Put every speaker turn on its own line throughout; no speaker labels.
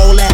When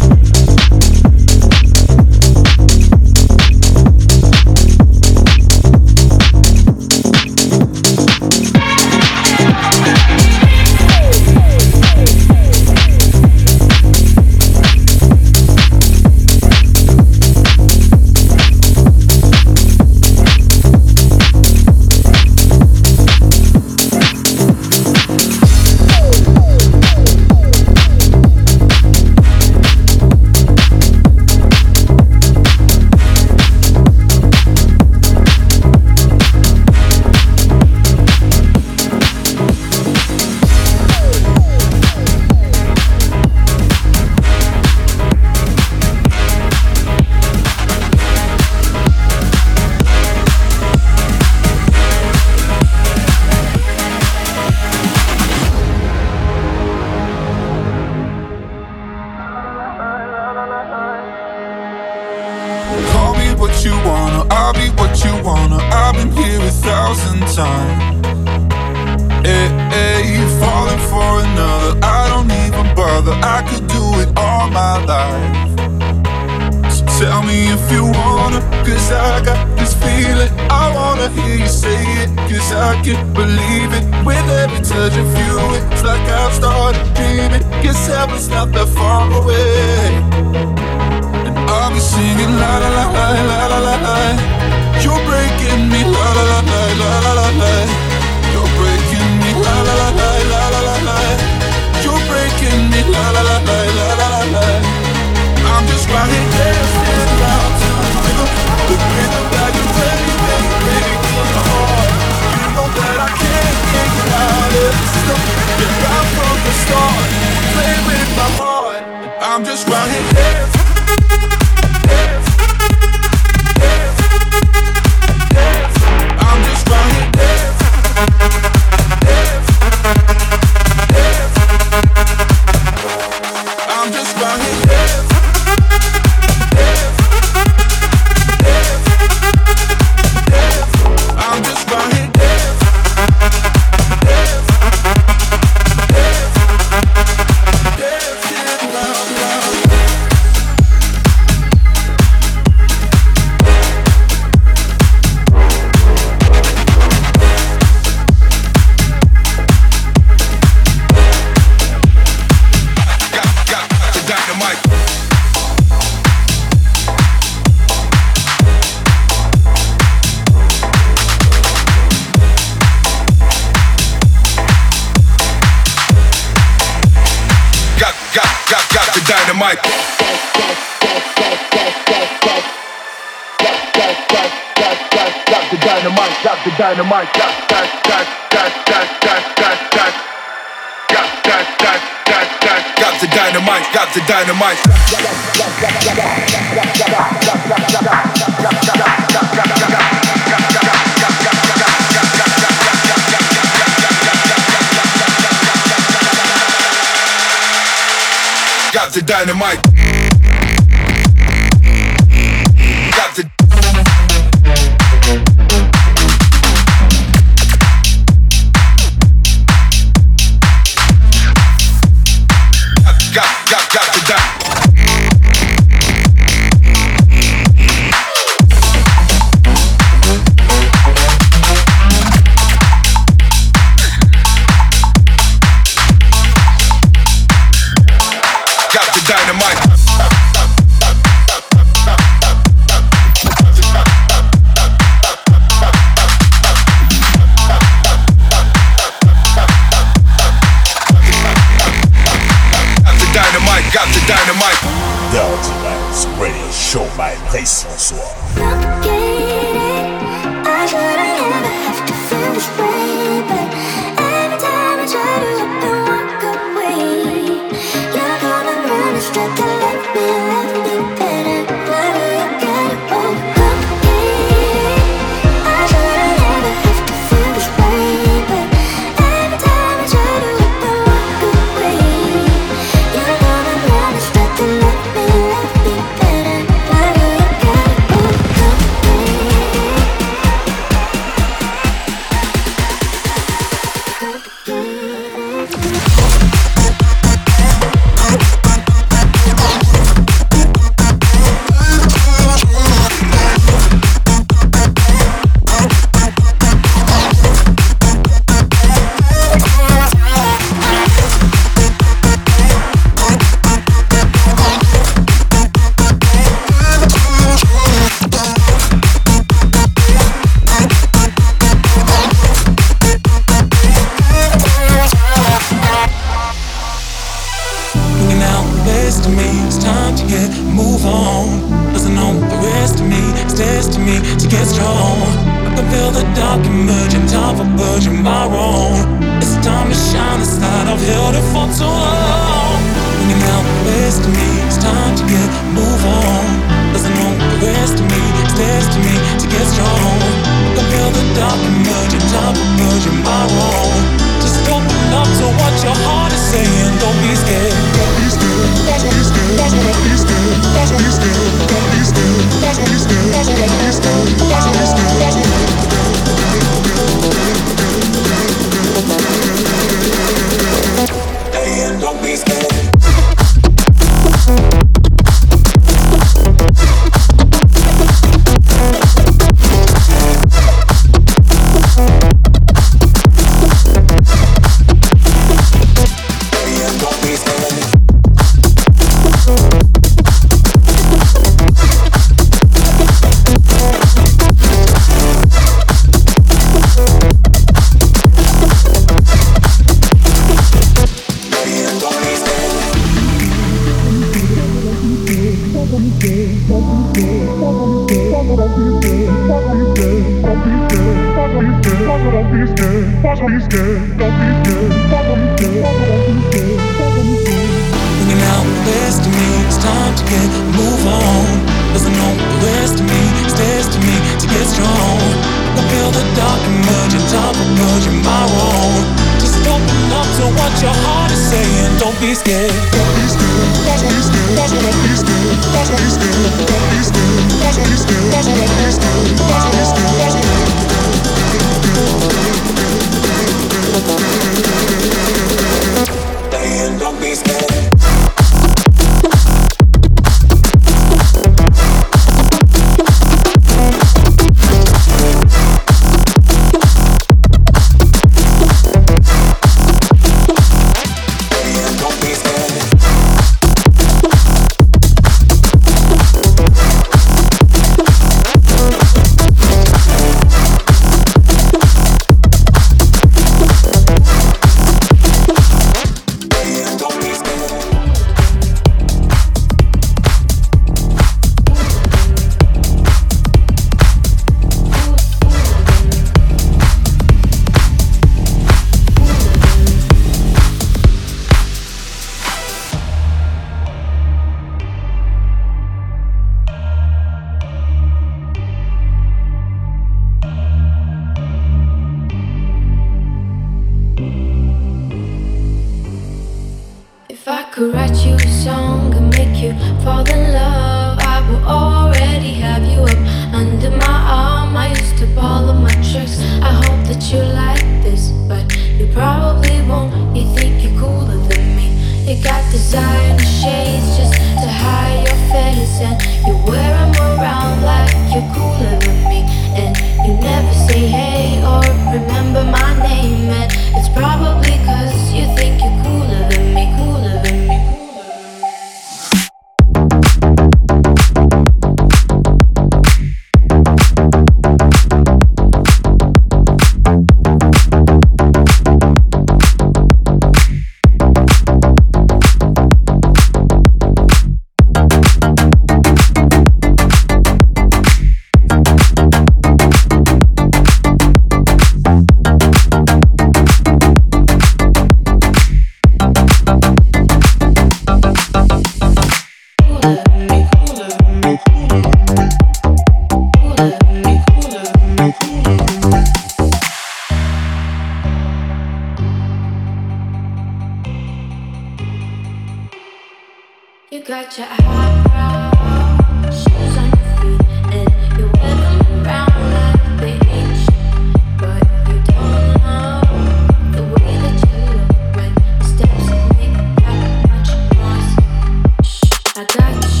I got you.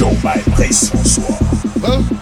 show
my
face Place Bonsoir. Huh?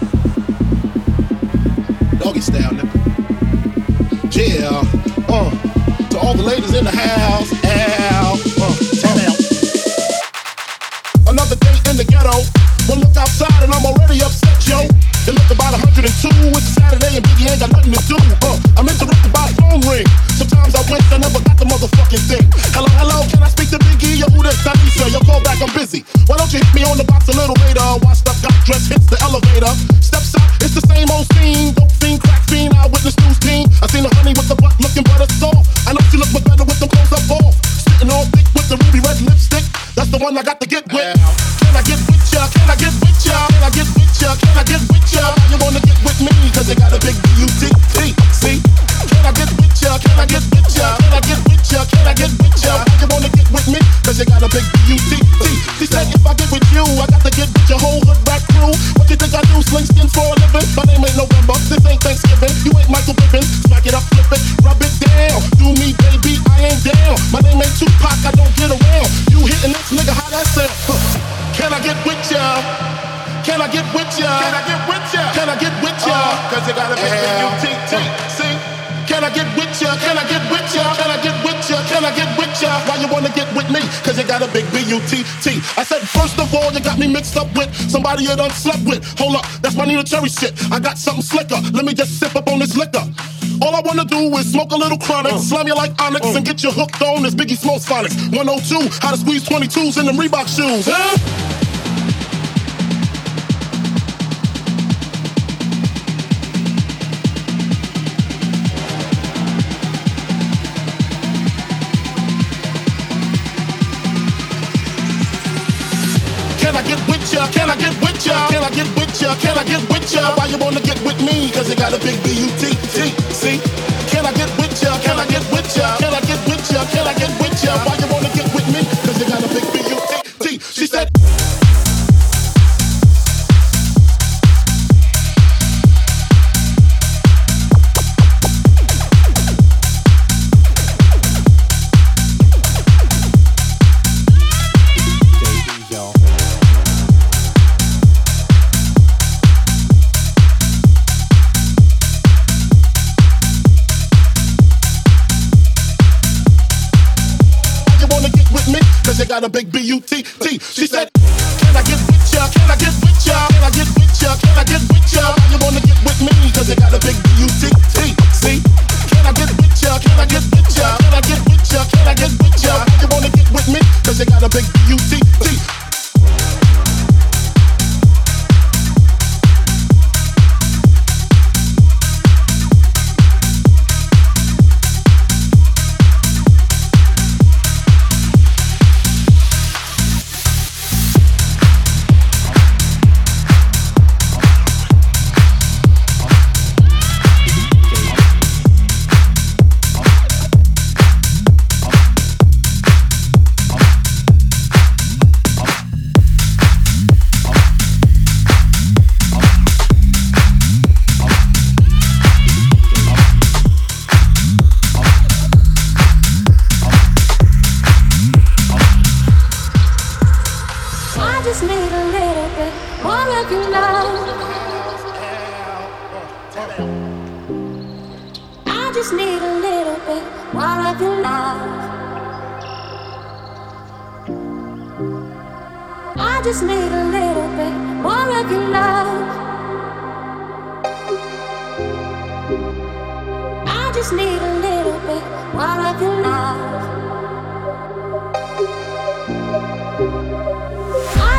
smoke a little chronic, mm. slam you like onyx, mm. and get you hooked on this Biggie Smalls Phonics. 102, how to squeeze 22s in them Reebok shoes. Huh? Can I get with ya? Can I get with ya? Can I get with ya? Why you wanna get with me? Cause you got a big butt. See. Can I get with ya? Can I get with ya? Can I get with ya? Why you want I
just need a little bit more of your love. I just need a little bit more of your love. I just need a little bit more of your love. I just need a little bit more of your love.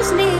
just need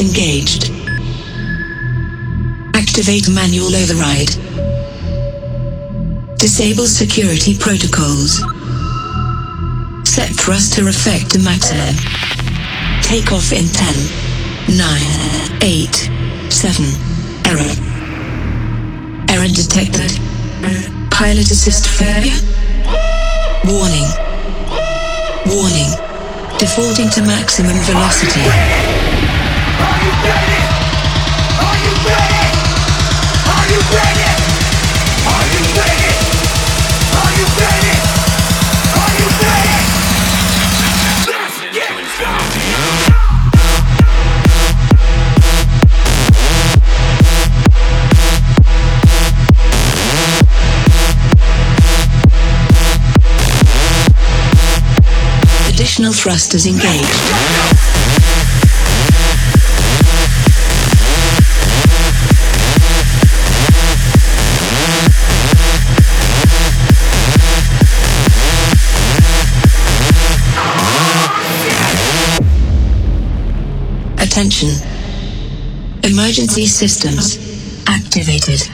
Engaged. Activate manual override. Disable security protocols. Set thruster effect to maximum. Take off in 10, 9, 8, 7. Error. Error detected. Pilot assist failure. Warning. Warning. Defaulting to maximum velocity. External thrusters engaged. Attention. Emergency systems activated.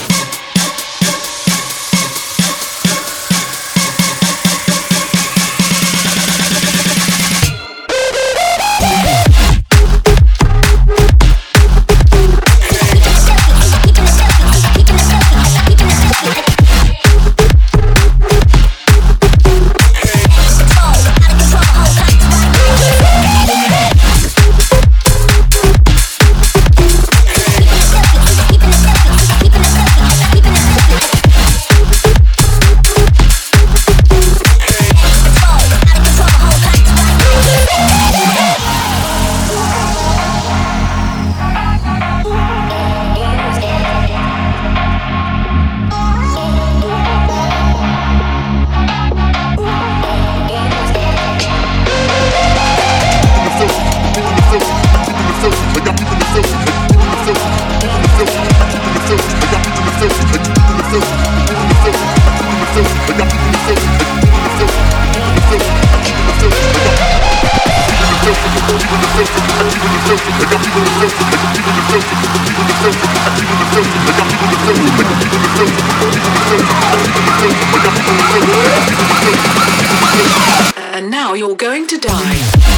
to die.